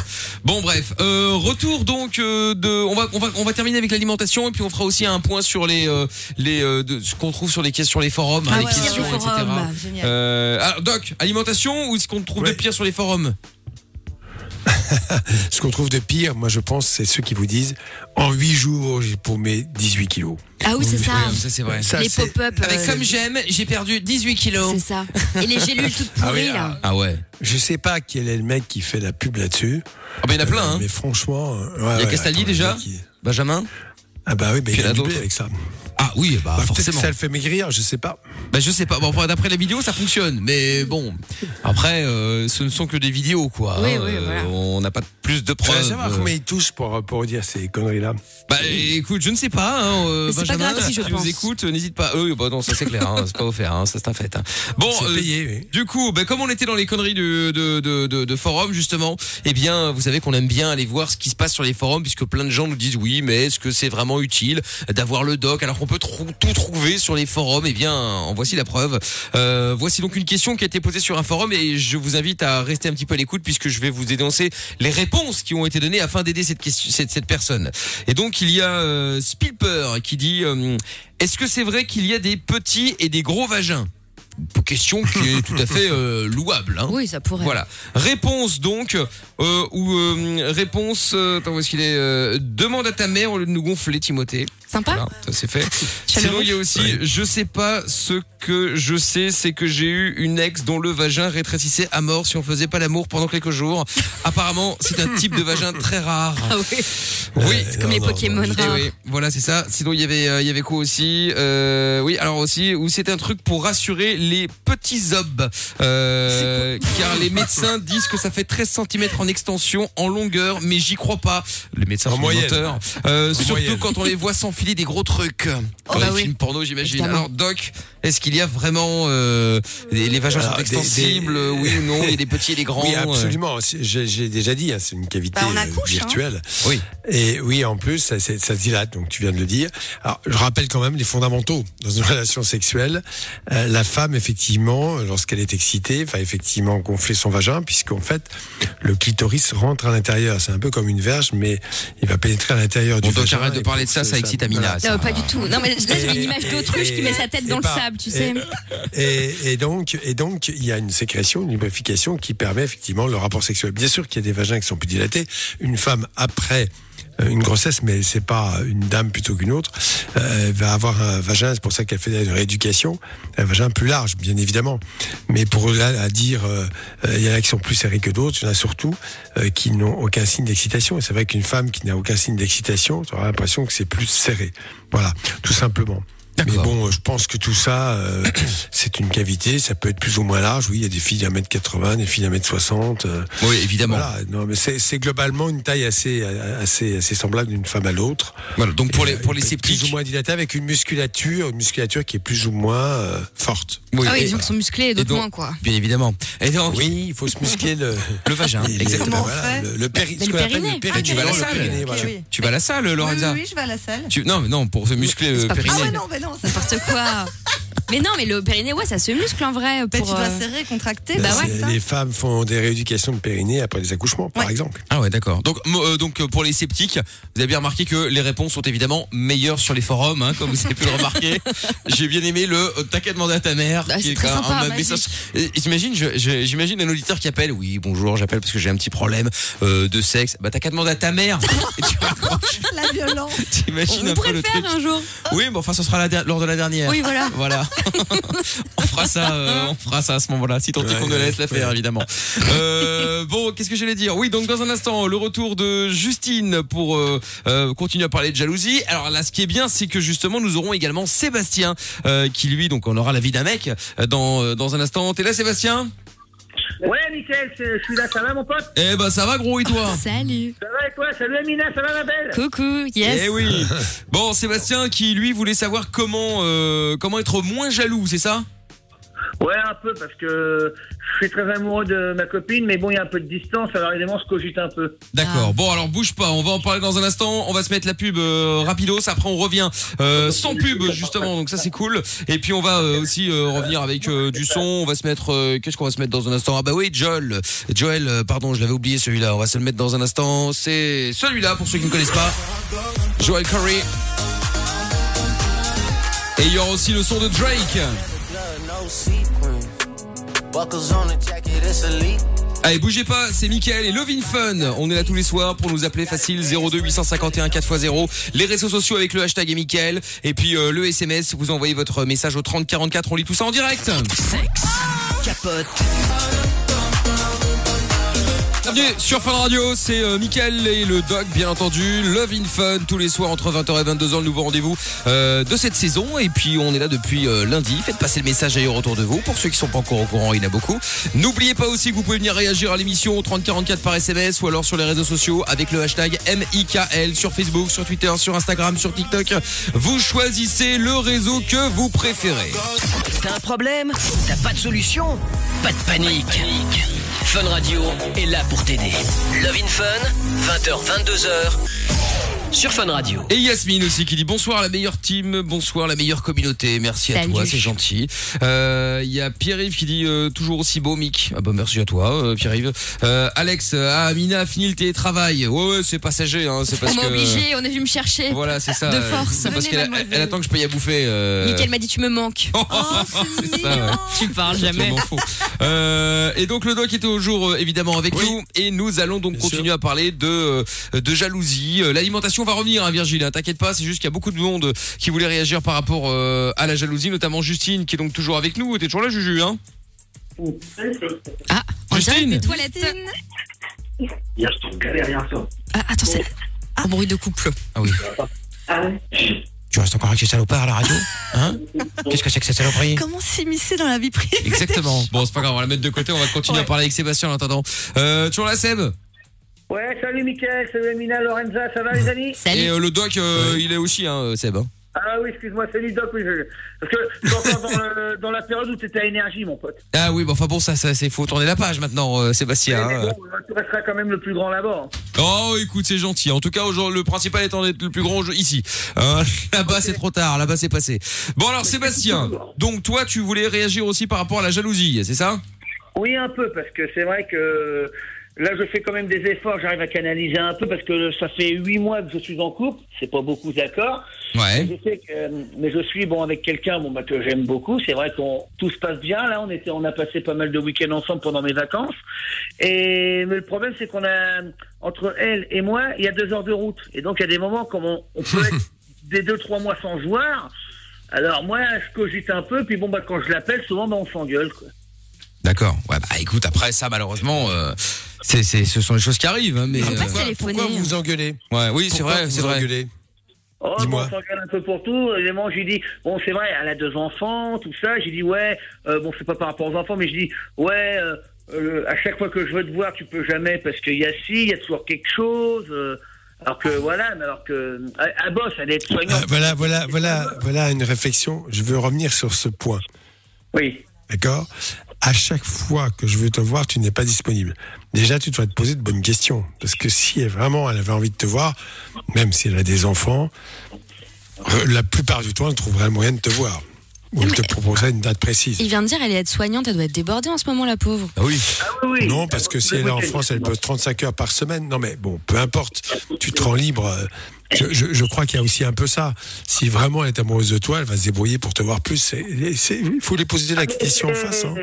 Bon bref, euh, retour donc euh, de, on va on va on va terminer avec l'alimentation et puis on fera aussi un point sur les euh, les euh, de, ce qu'on trouve sur les questions sur les forums, hein, Ah les ouais, questions, ouais, ouais. etc. Forum. Euh, alors Doc, alimentation ou ce qu'on trouve de pire sur les forums Ce qu'on trouve de pire, moi je pense, c'est ceux qui vous disent en 8 jours, j'ai paumé 18 kilos. Ah oui, c'est ça. Ça c'est vrai. Ça, Les pop-up. Avec euh, comme j'aime, j'ai perdu 18 kilos. C'est ça. Et les gélules toutes Ah oui, pourries, là. ah, Ah ouais. Je sais pas quel est le mec qui fait la pub là-dessus. Ah bah il y en a plein Euh, hein. Mais franchement, euh, ouais, Il y a ouais, Castaldi attends, déjà Benjamin Ah bah oui, mais il y en a a doublé d'autres. avec ça. Ah oui, bah, Bah, que forcément. ça le fait maigrir, je sais pas. Bah je sais pas. Bon, d'après la vidéo, ça fonctionne. Mais bon, après, euh, ce ne sont que des vidéos, quoi. Oui, hein. oui, Euh, voilà. On n'a pas plus de Je preuves. savoir combien il touche pour, pour dire ces conneries-là. Bah écoute, je ne sais pas. Hein, euh, c'est pas Benjamin, gratuit, je si tu nous pense. écoutes, n'hésite pas. Euh, bah non, ça c'est clair. Hein, c'est pas offert. Hein, ça c'est un fait. Hein. Bon, euh, payé, oui. Du coup, bah, comme on était dans les conneries de, de, de, de, de forum justement, eh bien, vous savez qu'on aime bien aller voir ce qui se passe sur les forums, puisque plein de gens nous disent oui, mais est-ce que c'est vraiment utile d'avoir le doc? Alors qu'on peut trou- tout trouver sur les forums Eh bien, en voici la preuve. Euh, voici donc une question qui a été posée sur un forum et je vous invite à rester un petit peu à l'écoute puisque je vais vous dénoncer les réponses qui ont été données afin d'aider cette personne. Et donc il y a euh, Spilper qui dit euh, est-ce que c'est vrai qu'il y a des petits et des gros vagins? Question qui est tout à fait euh, louable. Hein. Oui, ça pourrait. Voilà. Réponse donc, euh, ou euh, réponse, euh, attends, où est-ce qu'il est euh, Demande à ta mère au lieu de nous gonfler, Timothée. Sympa. Voilà, ça c'est fait. Sinon, il y a aussi, je sais pas, ce que je sais, c'est que j'ai eu une ex dont le vagin rétrécissait à mort si on faisait pas l'amour pendant quelques jours. Apparemment, c'est un type de vagin très rare. Ah oui. Oui, C'est comme les Pokémon eh rares. oui, voilà, c'est ça. Sinon, il y avait, euh, il y avait quoi aussi euh, Oui, alors aussi, où c'est un truc pour rassurer les petits obs, euh, car les médecins disent que ça fait 13 cm en extension, en longueur, mais j'y crois pas. Les médecins En sont moyenne. menteurs, euh, surtout moyenne. quand on les voit s'enfiler des gros trucs. Dans bah les oui. films porno, j'imagine. Alors, Doc, est-ce qu'il y a vraiment euh, les, les vagins Alors, sont des- extensibles, des- oui ou non? Il y a des petits et des grands. Oui, absolument. J'ai déjà dit, hein, c'est une cavité Bah, hein. virtuelle. Oui. Et oui, en plus, ça, ça se dilate, donc tu viens de le dire. Alors, je rappelle quand même les fondamentaux dans une relation sexuelle. Euh, la femme effectivement, lorsqu'elle est excitée, va effectivement gonfler son vagin, puisqu'en fait, le clitoris rentre à l'intérieur. C'est un peu comme une verge, mais il va pénétrer à l'intérieur du Bon, donc vagin. arrête de parler de ça, ça excite Amina. ça. Non, pas du tout. Non, mais là, j'ai une image d'autruche qui met sa tête dans le pas- sable, tu sais. Et, et donc, et donc, il y a une sécrétion, une lubrification qui permet effectivement le rapport sexuel. Bien sûr qu'il y a des vagins qui sont plus dilatés. Une femme après une grossesse, mais c'est pas une dame plutôt qu'une autre, euh, va avoir un vagin. C'est pour ça qu'elle fait une rééducation, un vagin plus large, bien évidemment. Mais pour là à dire, euh, euh, il y en a qui sont plus serrés que d'autres. Il y en a surtout euh, qui n'ont aucun signe d'excitation. Et c'est vrai qu'une femme qui n'a aucun signe d'excitation, tu auras l'impression que c'est plus serré. Voilà, tout simplement. Mais bon, je pense que tout ça, euh, c'est une cavité. Ça peut être plus ou moins large. Oui, il y a des filles d'un mètre 80, des filles d'un mètre 60. euh, Oui, évidemment. voilà. Non, mais c'est globalement une taille assez, assez, assez semblable d'une femme à l'autre. Voilà, donc pour Et, les pour les plus sceptiques. ou moins dilatée avec une musculature, une musculature qui est plus ou moins euh, forte. Oui, Ah oui, et- gens qui sont musclés et d'autres moins, quoi. Bien évidemment. Et donc, Oui, il faut se muscler le, le vagin, exactement. voilà, le, le péri- Mais ce le qu'on appelle périnée. le périnée. Ah, tu vas à la le salle. périnée, Ok, voilà. oui. Tu vas à la salle, Oui, Lorenza oui, oui, je vais à la salle. Tu- Non, mais non, pour se muscler le périnée. Ah non, mais non, ça N'importe quoi. Mais non, mais le périnée, ouais, ça se muscle en vrai. Pour, tu dois euh, serrer, contracter. Bah ouais, C'est- ça. les femmes font des rééducations de périnée après les accouchements, par Ouais. exemple. Ah ouais, d'accord. Donc, euh, donc pour les sceptiques, vous avez bien remarqué que les réponses sont évidemment meilleures sur les forums, hein, comme vous avez pu le remarquer. J'ai bien aimé le euh, t'as qu'à demander à ta mère. Ah, qui c'est est très un- sympa, un magique. message. Et J'imagine, un auditeur qui appelle. Oui, bonjour, j'appelle parce que j'ai un petit problème euh, de sexe. Bah t'as qu'à demander à ta mère. Et tu raccroches. La violence. T'imagines On un peu le le faire truc. un jour. Oui, mais enfin, ce sera la der- lors de la dernière. Oui, voilà. Voilà. on fera ça, euh, on fera ça à ce moment-là. Si tant est qu'on nous laisse la faire, ouais. évidemment. Euh, bon, qu'est-ce que j'allais dire? Oui, donc dans un instant, le retour de Justine pour euh, euh, continuer à parler de jalousie. Alors là, ce qui est bien, c'est que justement, nous aurons également Sébastien, euh, qui lui, donc, on aura la vie d'un mec euh, dans euh, dans un instant. T'es là, Sébastien? Ouais, nickel, je suis là, ça va mon pote Eh ben, ça va, gros, et toi Salut. Ça va et toi Salut Amina, ça va ma belle Coucou, yes. Eh oui. Bon, Sébastien, qui lui voulait savoir comment euh, comment être moins jaloux, c'est ça? Ouais, un peu, parce que je suis très amoureux de ma copine, mais bon, il y a un peu de distance, alors évidemment, je cogite un peu. D'accord. Ah. Bon, alors bouge pas. On va en parler dans un instant. On va se mettre la pub euh, rapidos. Après, on revient euh, sans pub justement. Donc ça, c'est cool. Et puis on va euh, aussi euh, revenir avec euh, du son. On va se mettre. euh, Qu'est-ce qu'on va se mettre dans un instant? Ah bah oui, Joel. Joel. euh, pardon, je l'avais oublié celui-là. On va se le mettre dans un instant. C'est celui-là pour ceux qui ne connaissent pas. Joel Curry. Et il y aura aussi le son de Drake. Allez, bougez pas, c'est Mickaël et Lovin Fun. On est là tous les soirs pour nous appeler facile 02 851 4x0. Les réseaux sociaux avec le hashtag et Mickaël. Et puis euh, le SMS, vous envoyez votre message au 3044. On lit tout ça en direct. Capote, Bienvenue sur Fun Radio, c'est euh, Mickaël et le Doc, bien entendu. Love in Fun, tous les soirs entre 20h et 22h, le nouveau rendez-vous euh, de cette saison. Et puis on est là depuis euh, lundi. Faites passer le message ailleurs autour de vous. Pour ceux qui sont pas encore au courant, il y en a beaucoup. N'oubliez pas aussi que vous pouvez venir réagir à l'émission au 3044 par SMS ou alors sur les réseaux sociaux avec le hashtag MIKL sur Facebook, sur Twitter, sur Instagram, sur TikTok. Vous choisissez le réseau que vous préférez. t'as un problème? T'as pas de solution? Pas de panique. Fun Radio est là pour t'aider. Love in Fun, 20h, 22h, sur Fun Radio. Et Yasmine aussi qui dit bonsoir la meilleure team, bonsoir la meilleure communauté. Merci à Salut. toi, c'est gentil. Euh, Il y a Pierre-Yves qui dit euh, toujours aussi beau Mick. Ah bah merci à toi euh, Pierre-Yves. Euh, Alex, euh, ah Amina a fini le télétravail. Ouais ouais, c'est passager hein, c'est parce On m'a que obligé, on est venu me chercher. Voilà, c'est ça. De force. parce qu'elle elle attend que je paye à bouffer. Euh... Mickaël m'a dit tu me manques. Oh, c'est ça, ouais. Tu parles jamais. Euh, et donc le doc était au jour évidemment avec Oui. nous et nous allons donc Bien continuer à parler de euh, de jalousie. Euh, L'alimentation va revenir, hein, Virgile. hein, T'inquiète pas, c'est juste qu'il y a beaucoup de monde qui voulait réagir par rapport euh, à la jalousie, notamment Justine qui est donc toujours avec nous. T'es toujours là, Juju hein? Ah, on dirait Justine. des toilettes. Hier, je t'en galère hier soir. Ah, attends, c'est un bruit de couple. Ah oui. Tu restes encore avec ces salopards à la radio Hein? Qu'est-ce que c'est que cette saloperie? Comment s'immiscer dans la vie privée? Exactement. Bon, c'est pas grave, on va la mettre de côté. On va continuer à parler avec Sébastien en attendant. Euh, toujours la Seb? Ouais, salut Mickaël, salut Amina, Lorenza, ça va les amis? Salut. Et euh, le doc, euh, il est aussi, hein, Seb. hein. Ah oui, excuse-moi, c'est Lidoc, oui. je- Parce que c'est encore dans, le- dans la période où tu étais à énergie, mon pote. Ah oui, bon, enfin bon, ça, ça c'est faut tourner la page maintenant, euh, Sébastien. Mais hein. bon, tu resteras quand même le plus grand là-bas. Oh, écoute, c'est gentil. En tout cas, aujourd'hui, le principal étant d'être le plus grand jeu ici. Hein, là-bas, c'est trop tard. Là-bas, c'est passé. Bon, alors, Sébastien. Donc, toi, tu voulais réagir aussi par rapport à la jalousie, c'est ça? Oui, un peu, parce que c'est vrai que là, je fais quand même des efforts, j'arrive à canaliser un peu, parce que ça fait huit mois que je suis en couple, c'est pas beaucoup d'accord. Ouais. Je sais que, mais je suis bon avec quelqu'un bon, bah, que j'aime beaucoup. C'est vrai qu'on tout se passe bien. Là, on était, on a passé pas mal de week-ends ensemble pendant mes vacances. Et mais le problème, c'est qu'on a entre elle et moi, il y a deux heures de route. Et donc, il y a des moments comme on, on peut être des deux trois mois sans voir. Alors moi, je cogite un peu. Puis bon, bah quand je l'appelle, souvent, bah, on s'engueule. D'accord. Ouais, bah écoute, après ça, malheureusement, euh, c'est, c'est, ce sont les choses qui arrivent. hein, mais, pas euh. Pourquoi vous vous engueulez ouais, oui, c'est Pourquoi vrai, vous c'est vous vrai. engueulez Oh, bon, Dis-moi. on s'engueule un peu pour tout. Évidemment, j'ai dit, bon, c'est vrai, elle a deux enfants, tout ça. J'ai dit, ouais, euh, bon, c'est pas par rapport aux enfants, mais je dis, ouais, euh, euh, à chaque fois que je veux te voir, tu peux jamais parce qu'il y a ci, il y a toujours quelque chose. euh, alors que voilà, mais alors que elle, elle bosse, elle est Ah, soignante. Voilà, voilà, voilà, voilà une réflexion. Je veux revenir sur ce point. Oui. D'accord? À chaque fois que je veux te voir, tu n'es pas disponible. Déjà, tu devrais te poser de bonnes questions. Parce que si elle, vraiment elle avait envie de te voir, même si elle a des enfants, la plupart du temps, elle trouverait le moyen de te voir. Ou elle te proposerait une date précise. Il vient de dire, elle est aide-soignante, elle doit être débordée en ce moment, la pauvre. Ah oui. Ah oui, oui. Non, parce que si elle est en France, elle pose 35 heures par semaine. Non, mais bon, peu importe. Tu te rends libre. euh, Je, je- je crois qu'il y a aussi un peu ça. Si vraiment elle est amoureuse de toi, elle va se débrouiller pour te voir plus. Il faut lui poser la question en face. hein.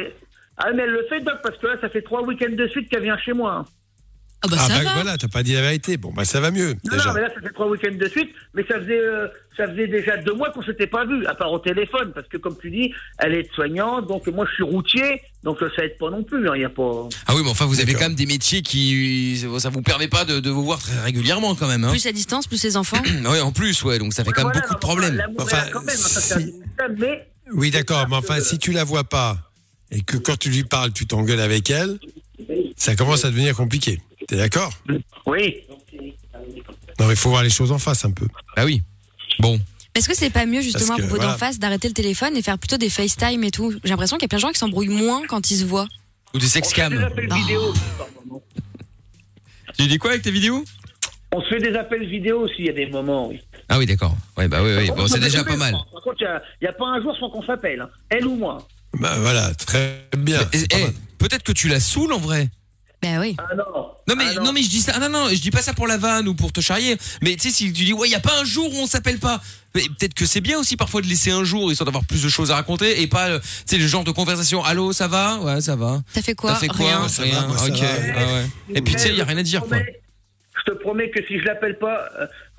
Ah, mais elle le fait, Doc, parce que là, ça fait trois week-ends de suite qu'elle vient chez moi. hein. Ah bah Ah ça bah va. voilà, t'as pas dit la vérité. Bon, bah ça va mieux, Non, déjà. non, mais là, ça fait trois week-ends de suite, mais ça faisait, euh, ça faisait déjà deux mois qu'on s'était pas vu, à part au téléphone, parce que comme tu dis, elle est soignante, donc moi je suis routier, donc euh, ça aide pas non plus, il y a pas. Ah oui, mais enfin, vous avez quand même des métiers qui, ça vous permet pas de, de vous voir très régulièrement quand même. Hein. Plus à distance, plus les enfants. Ouais, en plus, ouais, donc ça fait quand même Voilà, beaucoup de problèmes. Enfin, elle a quand même, hein, ça, si- système, mais Oui, d'accord, mais enfin, si tu la vois pas et que quand tu lui parles, tu t'engueules avec elle, ça commence à devenir compliqué. T'es d'accord? Oui. Non, il faut voir les choses en face un peu. Ah oui. Bon. Est-ce que c'est pas mieux justement à propos voilà. d'en face d'arrêter le téléphone et faire plutôt des FaceTime et tout? J'ai l'impression qu'il y a plein de gens qui s'embrouillent moins quand ils se voient. Ou des On se fait des sexcams. appels vidéo. par moment. Tu dis quoi avec tes vidéos? On se fait des appels vidéo aussi, il y a des moments, oui. Ah oui, d'accord. Ouais, bah oui, oui. Par Bon, contre, c'est déjà pas mal. Par contre, il n'y a, pas un jour sans qu'on s'appelle, hein. elle ou moi. Bah voilà, très bien. Eh. Peut-être que tu la saoules en vrai. Bah oui. Ah non. Non mais Ah non. mais je dis ça ah, non non je dis pas ça pour la vanne ou pour te charrier mais tu sais si tu dis ouais il y a pas un jour où on s'appelle pas mais peut-être que c'est bien aussi parfois de laisser un jour histoire d'avoir plus de choses à raconter et pas euh, tu sais le genre de conversation allô ça va? Ouais ça va T'as fait quoi T'as fait quoi Rien. Ça Rien. va, moi, ça ok va. ah ouais. et puis tu sais il y a rien à dire quoi Je te promets que si je l'appelle pas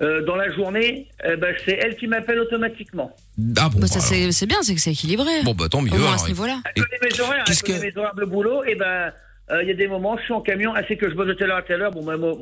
euh, dans la journée, euh, ben, c'est elle qui m'appelle automatiquement. ah bon Bah, ça bah, c'est c'est bien, c'est que c'est équilibré. bon bah tant mieux Au moins à alors. ce niveau-là. Elle connaît mes horaires, elle qu'est-ce connaît que- mes horaires de boulot, et ben euh, il y a des moments, je suis en camion, elle sait que je bosse de telle heure à telle heure, bon ben moi,